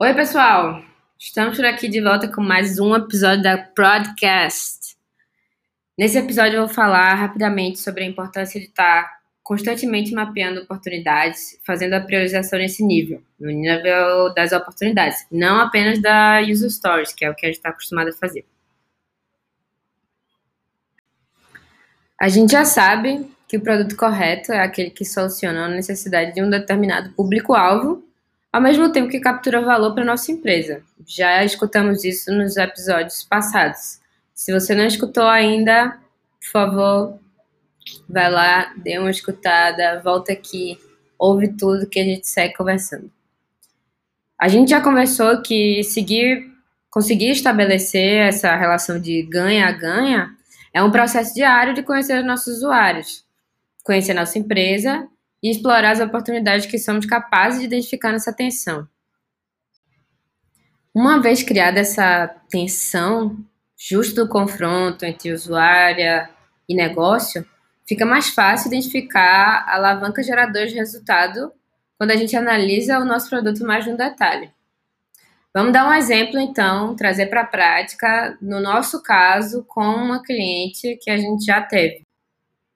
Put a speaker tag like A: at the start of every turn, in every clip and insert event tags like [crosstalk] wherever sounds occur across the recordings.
A: Oi, pessoal! Estamos por aqui de volta com mais um episódio da Podcast. Nesse episódio eu vou falar rapidamente sobre a importância de estar constantemente mapeando oportunidades, fazendo a priorização nesse nível, no nível das oportunidades, não apenas da user stories, que é o que a gente está acostumado a fazer. A gente já sabe que o produto correto é aquele que soluciona a necessidade de um determinado público-alvo, ao mesmo tempo que captura valor para nossa empresa. Já escutamos isso nos episódios passados. Se você não escutou ainda, por favor, vai lá, dê uma escutada, volta aqui, ouve tudo que a gente segue conversando. A gente já conversou que seguir, conseguir estabelecer essa relação de ganha-ganha é um processo diário de conhecer os nossos usuários, conhecer nossa empresa e explorar as oportunidades que somos capazes de identificar nessa tensão. Uma vez criada essa tensão, justo do confronto entre usuária e negócio, fica mais fácil identificar a alavanca geradora de resultado quando a gente analisa o nosso produto mais no detalhe. Vamos dar um exemplo, então, trazer para a prática, no nosso caso, com uma cliente que a gente já teve.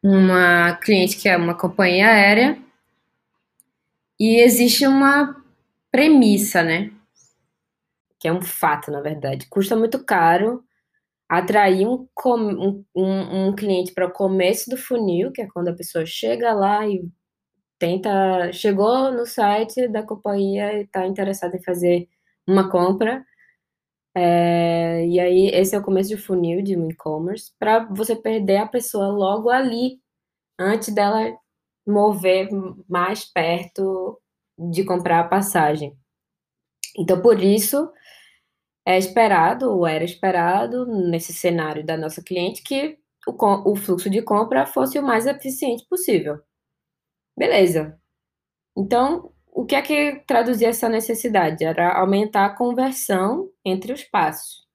A: Uma cliente que é uma companhia aérea e existe uma premissa, né? Que é um fato, na verdade. Custa muito caro atrair um, um, um, cliente para o começo do funil, que é quando a pessoa chega lá e tenta. Chegou no site da companhia e está interessada em fazer uma compra. É, e aí, esse é o começo de funil de um e-commerce, para você perder a pessoa logo ali, antes dela mover mais perto de comprar a passagem. Então, por isso, é esperado, ou era esperado, nesse cenário da nossa cliente, que o, o fluxo de compra fosse o mais eficiente possível. Beleza. Então, o que é que traduzia essa necessidade? Era aumentar a conversão entre os passos.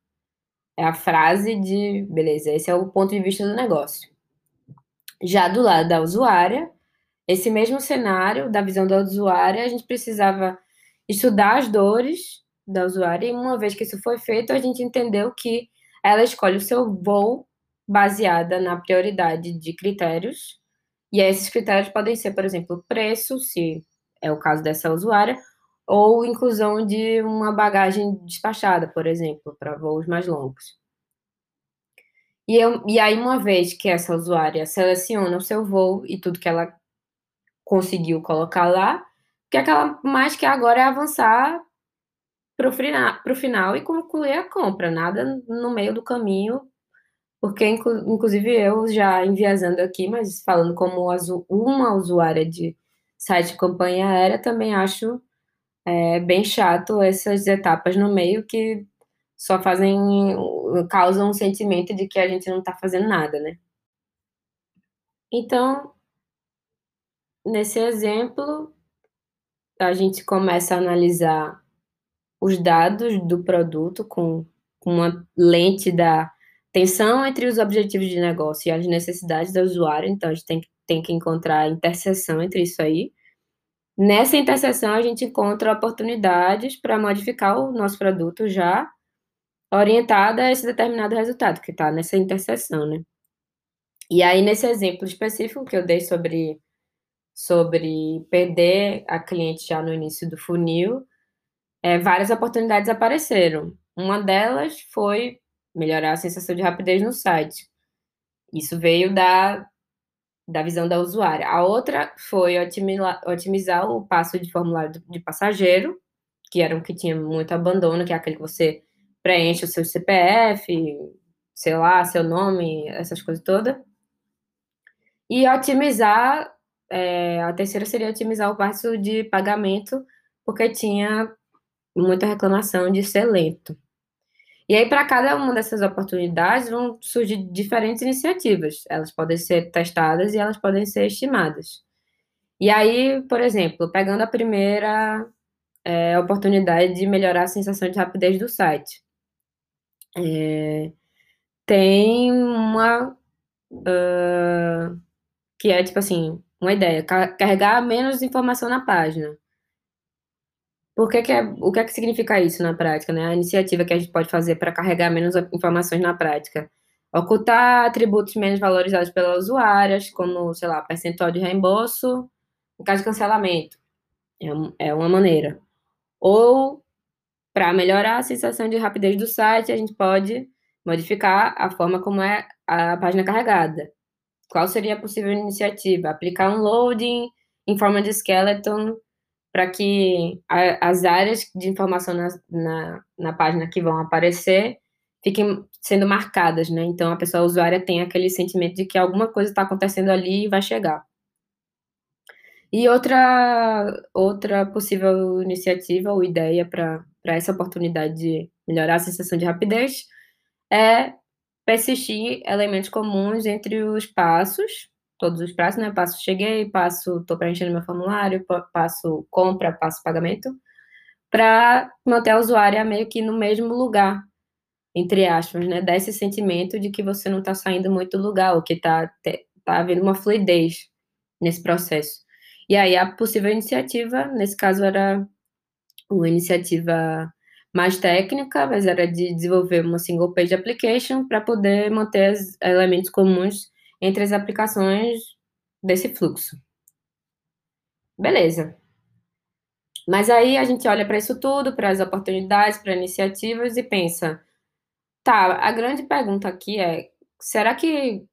A: É a frase de, beleza, esse é o ponto de vista do negócio. Já do lado da usuária, esse mesmo cenário, da visão da usuária, a gente precisava estudar as dores da usuária, e uma vez que isso foi feito, a gente entendeu que ela escolhe o seu voo baseada na prioridade de critérios, e esses critérios podem ser, por exemplo, preço, se é o caso dessa usuária, ou inclusão de uma bagagem despachada, por exemplo, para voos mais longos. E, eu, e aí, uma vez que essa usuária seleciona o seu voo e tudo que ela conseguiu colocar lá, o que, é que ela mais quer agora é avançar para o final, final e concluir a compra, nada no meio do caminho, porque inclusive eu já enviesando aqui, mas falando como uma usuária de site de campanha aérea, também acho é, bem chato essas etapas no meio que só fazem, causam um sentimento de que a gente não está fazendo nada, né? Então, nesse exemplo, a gente começa a analisar os dados do produto com, uma lente da tensão entre os objetivos de negócio e as necessidades do usuário, então a gente tem, tem que encontrar a interseção entre isso aí. Nessa interseção, a gente encontra oportunidades para modificar o nosso produto já orientada a esse determinado resultado, que está nessa interseção, né? E aí, nesse exemplo específico que eu dei sobre, sobre perder a cliente já no início do funil, é, várias oportunidades apareceram. Uma delas foi melhorar a sensação de rapidez no site. Isso veio da da visão da usuária. A outra foi otimizar, otimizar o passo de formulário de passageiro, que era um que tinha muito abandono, que é aquele que você preenche o seu CPF, sei lá, seu nome, essas coisas todas. E otimizar, é, a terceira seria otimizar o passo de pagamento, porque tinha muita reclamação de ser lento. E aí, para cada uma dessas oportunidades, vão surgir diferentes iniciativas. Elas podem ser testadas e elas podem ser estimadas. E aí, por exemplo, pegando a primeira é, oportunidade de melhorar a sensação de rapidez do site. É, tem uma. Uh, que é tipo assim, uma ideia: carregar menos informação na página. Por que que é, o que é que significa isso na prática, né? A iniciativa que a gente pode fazer para carregar menos informações na prática. Ocultar atributos menos valorizados pelas usuárias, como, sei lá, percentual de reembolso, em caso de cancelamento. É, é uma maneira. Ou, para melhorar a sensação de rapidez do site, a gente pode modificar a forma como é a página carregada. Qual seria a possível iniciativa? Aplicar um loading em forma de skeleton para que a, as áreas de informação na, na, na, página que vão aparecer fiquem sendo marcadas, né? Então a pessoa a usuária tem aquele sentimento de que alguma coisa está acontecendo ali e vai chegar. E outra, outra possível iniciativa ou ideia para essa oportunidade de melhorar a sensação de rapidez é persistir elementos comuns entre os passos, todos os passos, né? Passo cheguei, passo tô preenchendo meu formulário, passo compra, passo pagamento, para manter a usuária meio que no mesmo lugar, entre aspas, né? Dar esse sentimento de que você não está saindo muito do lugar, ou que está tá havendo uma fluidez nesse processo. E aí a possível iniciativa, nesse caso era uma iniciativa mais técnica, mas era de desenvolver uma single page application para poder manter os elementos comuns entre as aplicações desse fluxo. Beleza. Mas aí a gente olha para isso tudo, para as oportunidades, para iniciativas e pensa: tá, a grande pergunta aqui é: será que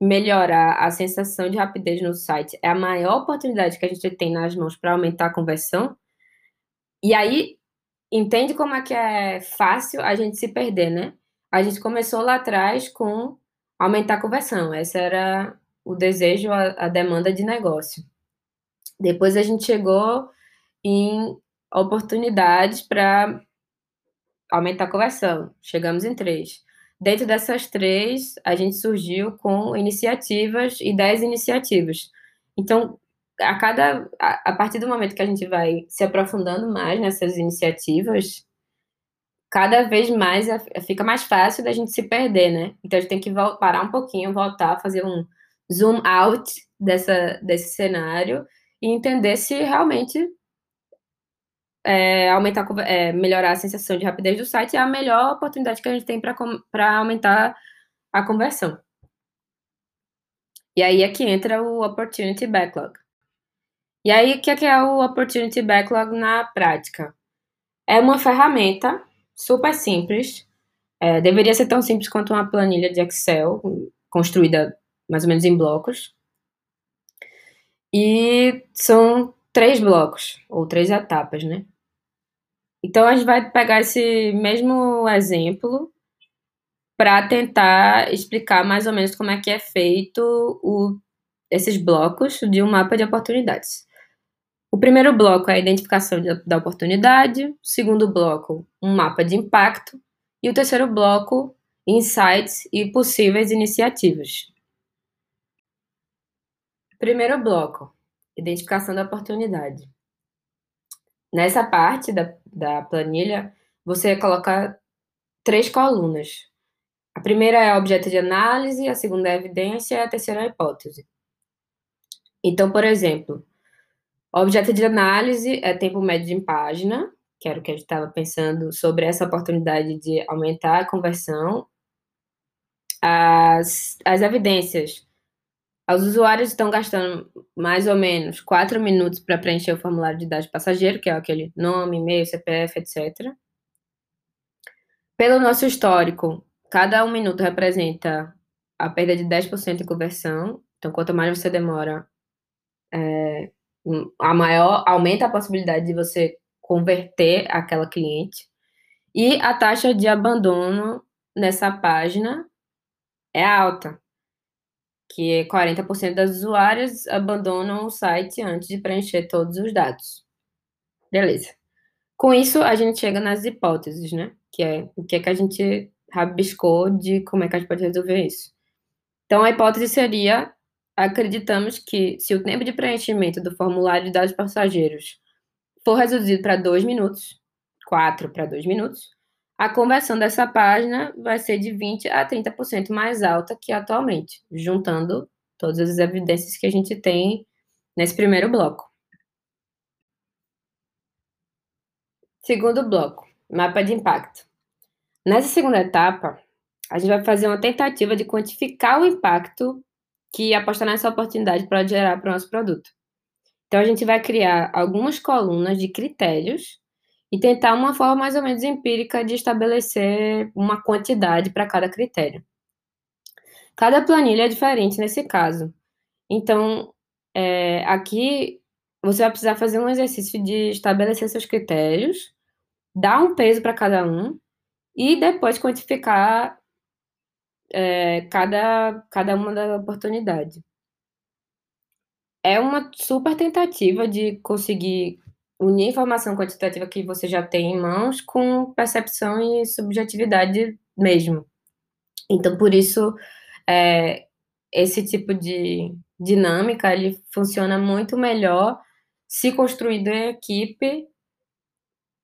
A: melhorar a sensação de rapidez no site é a maior oportunidade que a gente tem nas mãos para aumentar a conversão. E aí, entende como é que é fácil a gente se perder, né? A gente começou lá atrás com aumentar a conversão, esse era o desejo, a, a demanda de negócio. Depois a gente chegou em oportunidades para aumentar a conversão, chegamos em três. Dentro dessas três, a gente surgiu com iniciativas e dez iniciativas. Então, a cada a, a, partir do momento que a gente vai se aprofundando mais nessas iniciativas, cada vez mais fica mais fácil da gente se perder, né? Então a gente tem que parar um pouquinho, voltar, fazer um zoom out dessa, desse cenário e entender se realmente é, aumentar, é, melhorar a sensação de rapidez do site é a melhor oportunidade que a gente tem para aumentar a conversão. E aí é que entra o Opportunity Backlog. E aí, o que é, é o Opportunity Backlog na prática? É uma ferramenta super simples, é, deveria ser tão simples quanto uma planilha de Excel, construída mais ou menos em blocos. E são três blocos, ou três etapas, né? Então a gente vai pegar esse mesmo exemplo para tentar explicar mais ou menos como é que é feito o, esses blocos de um mapa de oportunidades. O primeiro bloco é a identificação de, da oportunidade, o segundo bloco, um mapa de impacto, e o terceiro bloco, insights e possíveis iniciativas. Primeiro bloco, identificação da oportunidade. Nessa parte da, da planilha, você coloca três colunas. A primeira é objeto de análise, a segunda é evidência e a terceira é hipótese. Então, por exemplo, objeto de análise é tempo médio em página, que era o que a gente estava pensando sobre essa oportunidade de aumentar a conversão. As, as evidências os usuários estão gastando mais ou menos 4 minutos para preencher o formulário de dados passageiro, que é aquele nome, e-mail, CPF, etc. Pelo nosso histórico, cada um minuto representa a perda de 10% em conversão. Então, quanto mais você demora, é, a maior aumenta a possibilidade de você converter aquela cliente. E a taxa de abandono nessa página é alta que 40% das usuárias abandonam o site antes de preencher todos os dados. Beleza. Com isso, a gente chega nas hipóteses, né? Que é o que é que a gente rabiscou de como é que a gente pode resolver isso. Então, a hipótese seria: acreditamos que se o tempo de preenchimento do formulário de dados passageiros for reduzido para 2 minutos, 4 para 2 minutos, a conversão dessa página vai ser de 20 a 30% mais alta que atualmente, juntando todas as evidências que a gente tem nesse primeiro bloco. Segundo bloco, mapa de impacto. Nessa segunda etapa, a gente vai fazer uma tentativa de quantificar o impacto que apostar nessa oportunidade pode gerar para o nosso produto. Então, a gente vai criar algumas colunas de critérios e tentar uma forma mais ou menos empírica de estabelecer uma quantidade para cada critério. Cada planilha é diferente nesse caso. Então, é, aqui você vai precisar fazer um exercício de estabelecer seus critérios, dar um peso para cada um e depois quantificar é, cada, cada uma da oportunidade. É uma super tentativa de conseguir unir informação quantitativa que você já tem em mãos com percepção e subjetividade mesmo. Então, por isso, é, esse tipo de dinâmica ele funciona muito melhor se construído em equipe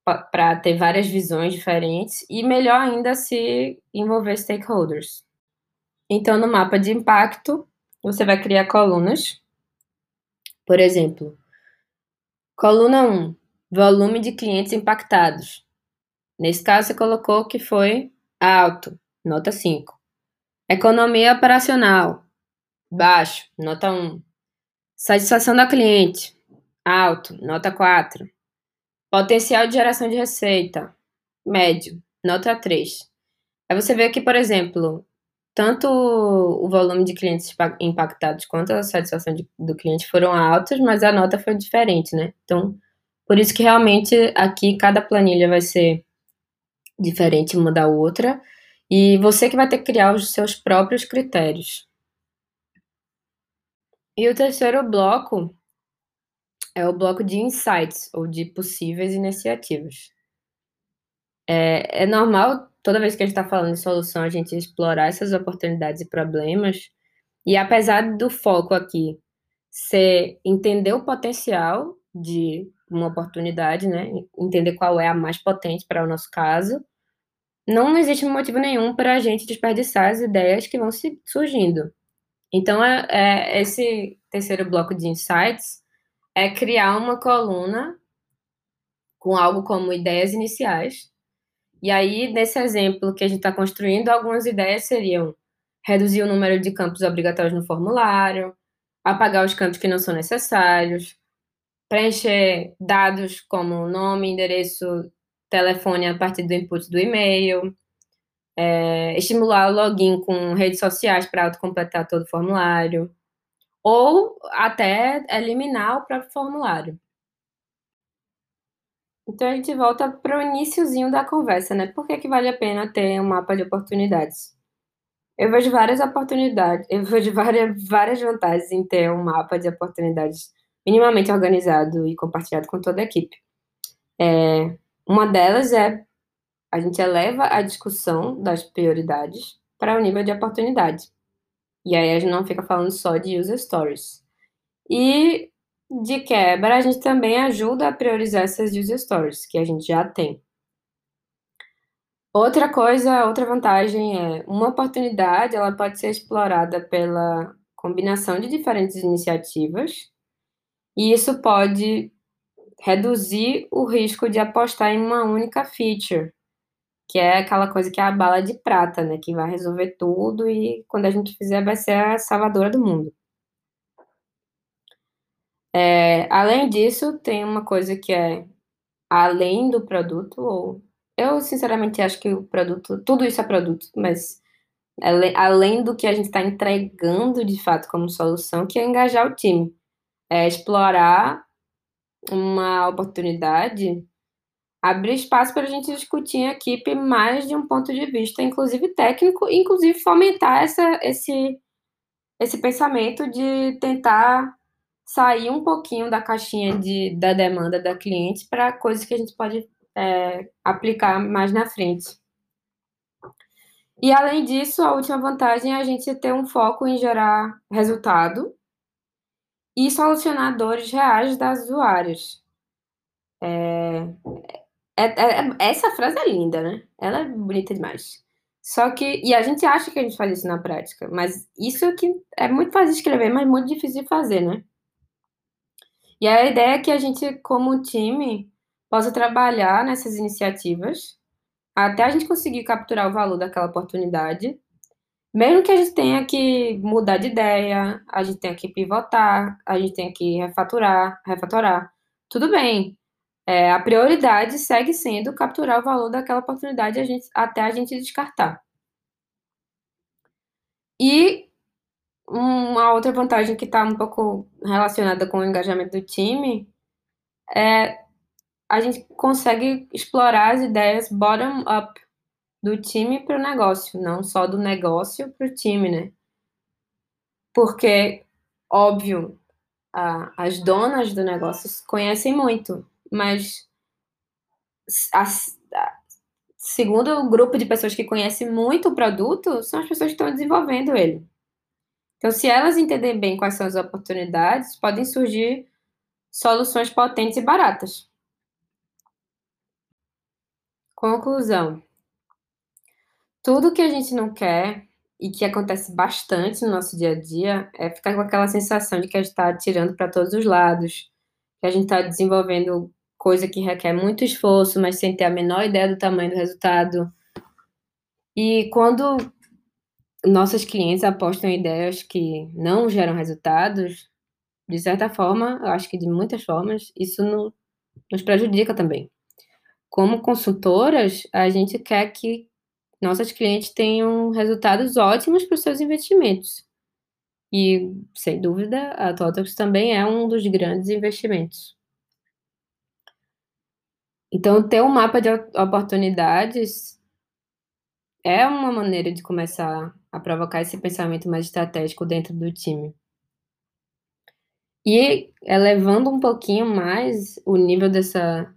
A: para ter várias visões diferentes e melhor ainda se envolver stakeholders. Então, no mapa de impacto, você vai criar colunas. Por exemplo, coluna 1, volume de clientes impactados. Nesse caso, você colocou que foi alto, nota 5. Economia operacional, baixo, nota 1. Satisfação da cliente, alto, nota 4. Potencial de geração de receita, médio, nota 3. Aí você vê que, por exemplo, tanto o volume de clientes impactados quanto a satisfação de, do cliente foram altos, mas a nota foi diferente, né? Então, por isso que realmente aqui cada planilha vai ser diferente uma da outra, e você que vai ter que criar os seus próprios critérios. E o terceiro bloco é o bloco de insights, ou de possíveis iniciativas. É, é normal, toda vez que a gente está falando de solução, a gente explorar essas oportunidades e problemas. E apesar do foco aqui ser entender o potencial de uma oportunidade, né? Entender qual é a mais potente para o nosso caso, não existe motivo nenhum para a gente desperdiçar as ideias que vão surgindo. Então, é, é, esse terceiro bloco de insights é criar uma coluna com algo como ideias iniciais. E aí, nesse exemplo que a gente está construindo, algumas ideias seriam reduzir o número de campos obrigatórios no formulário, apagar os campos que não são necessários, preencher dados como nome, endereço, telefone a partir do input do e-mail, é, estimular o login com redes sociais para autocompletar todo o formulário, ou até eliminar o próprio formulário. Então a gente volta para o iníciozinho da conversa, né? Por que, que vale a pena ter um mapa de oportunidades? Eu vejo várias oportunidades, eu vejo [laughs] várias, várias vantagens em ter um mapa de oportunidades minimamente organizado e compartilhado com toda a equipe. É, uma delas é a gente eleva a discussão das prioridades para o nível de oportunidade. E aí a gente não fica falando só de user stories. E de quebra, a gente também ajuda a priorizar essas user stories que a gente já tem. Outra coisa, outra vantagem é uma oportunidade, ela pode ser explorada pela combinação de diferentes iniciativas, e isso pode reduzir o risco de apostar em uma única feature, que é aquela coisa que é a bala de prata, né? Que vai resolver tudo e quando a gente fizer vai ser a salvadora do mundo. É, além disso, tem uma coisa que é além do produto, ou eu sinceramente acho que o produto, tudo isso é produto, mas além do que a gente está entregando de fato como solução, que é engajar o time, é explorar uma oportunidade abrir espaço para a gente discutir em equipe mais de um ponto de vista, inclusive técnico, inclusive fomentar essa, esse, esse pensamento de tentar sair um pouquinho da caixinha de, da demanda da cliente para coisas que a gente pode é, aplicar mais na frente. E além disso, a última vantagem é a gente ter um foco em gerar resultado e solucionar dores reais das usuárias. É, é, é, essa frase é linda, né? Ela é bonita demais. Só que. E a gente acha que a gente faz isso na prática, mas isso é que é muito fácil de escrever, mas muito difícil de fazer, né? E a ideia é que a gente, como time, possa trabalhar nessas iniciativas até a gente conseguir capturar o valor daquela oportunidade. Mesmo que a gente tenha que mudar de ideia, a gente tenha que pivotar, a gente tenha que refaturar, refatorar, tudo bem. É, a prioridade segue sendo capturar o valor daquela oportunidade a gente, até a gente descartar. E uma outra vantagem que está um pouco relacionada com o engajamento do time é a gente consegue explorar as ideias bottom-up do time para o negócio, não só do negócio para o time, né? Porque, óbvio, a, as donas do negócio conhecem muito, mas as, a, segundo o grupo de pessoas que conhecem muito o produto, são as pessoas que estão desenvolvendo ele. Então, se elas entenderem bem quais são as oportunidades, podem surgir soluções potentes e baratas. Conclusão. Tudo que a gente não quer e que acontece bastante no nosso dia a dia é ficar com aquela sensação de que a gente está atirando para todos os lados, que a gente está desenvolvendo coisa que requer muito esforço, mas sem ter a menor ideia do tamanho do resultado. E quando nossos clientes apostam em ideias que não geram resultados, de certa forma, eu acho que de muitas formas, isso no, nos prejudica também. Como consultoras, a gente quer que nossos clientes tenham resultados ótimos para os seus investimentos. E, sem dúvida, a Totox também é um dos grandes investimentos. Então, ter um mapa de oportunidades é uma maneira de começar a provocar esse pensamento mais estratégico dentro do time. E elevando um pouquinho mais o nível dessa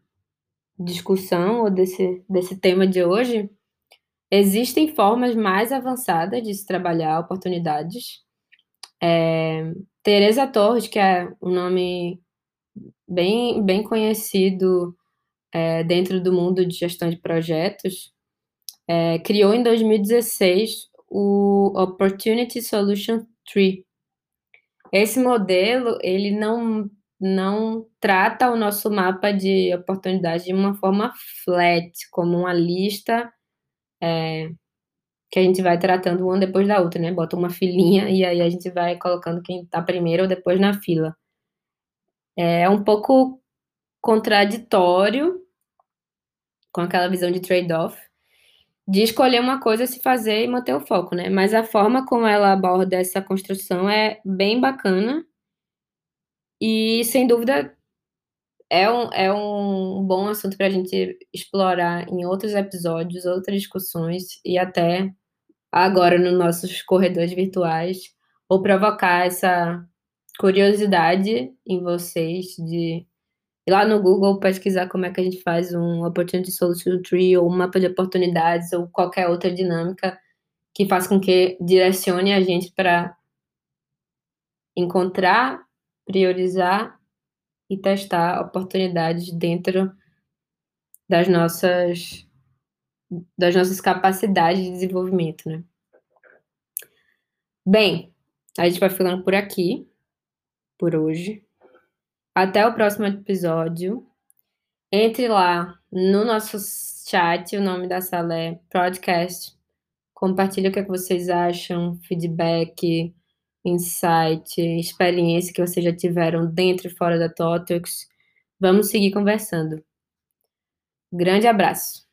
A: discussão ou desse, desse tema de hoje, existem formas mais avançadas de se trabalhar oportunidades. É, Teresa Torres, que é um nome bem, bem conhecido é, dentro do mundo de gestão de projetos, é, criou em 2016 o Opportunity Solution Tree. Esse modelo, ele não, não trata o nosso mapa de oportunidade de uma forma flat, como uma lista é, que a gente vai tratando uma depois da outra, né? Bota uma filinha e aí a gente vai colocando quem está primeiro ou depois na fila. É um pouco contraditório com aquela visão de trade-off, de escolher uma coisa, se fazer e manter o foco, né? Mas a forma como ela aborda essa construção é bem bacana e, sem dúvida, é um, é um bom assunto para a gente explorar em outros episódios, outras discussões e até agora nos nossos corredores virtuais, ou provocar essa curiosidade em vocês de ir lá no Google pesquisar como é que a gente faz um Opportunity Solution Tree ou um mapa de oportunidades ou qualquer outra dinâmica que faça com que direcione a gente para encontrar, priorizar e testar oportunidades dentro das nossas das nossas capacidades de desenvolvimento, né? Bem, a gente vai ficando por aqui por hoje. Até o próximo episódio. Entre lá no nosso chat, o nome da sala é Podcast. Compartilhe o que, é que vocês acham, feedback, insight, experiência que vocês já tiveram dentro e fora da TOTOX. Vamos seguir conversando. Grande abraço.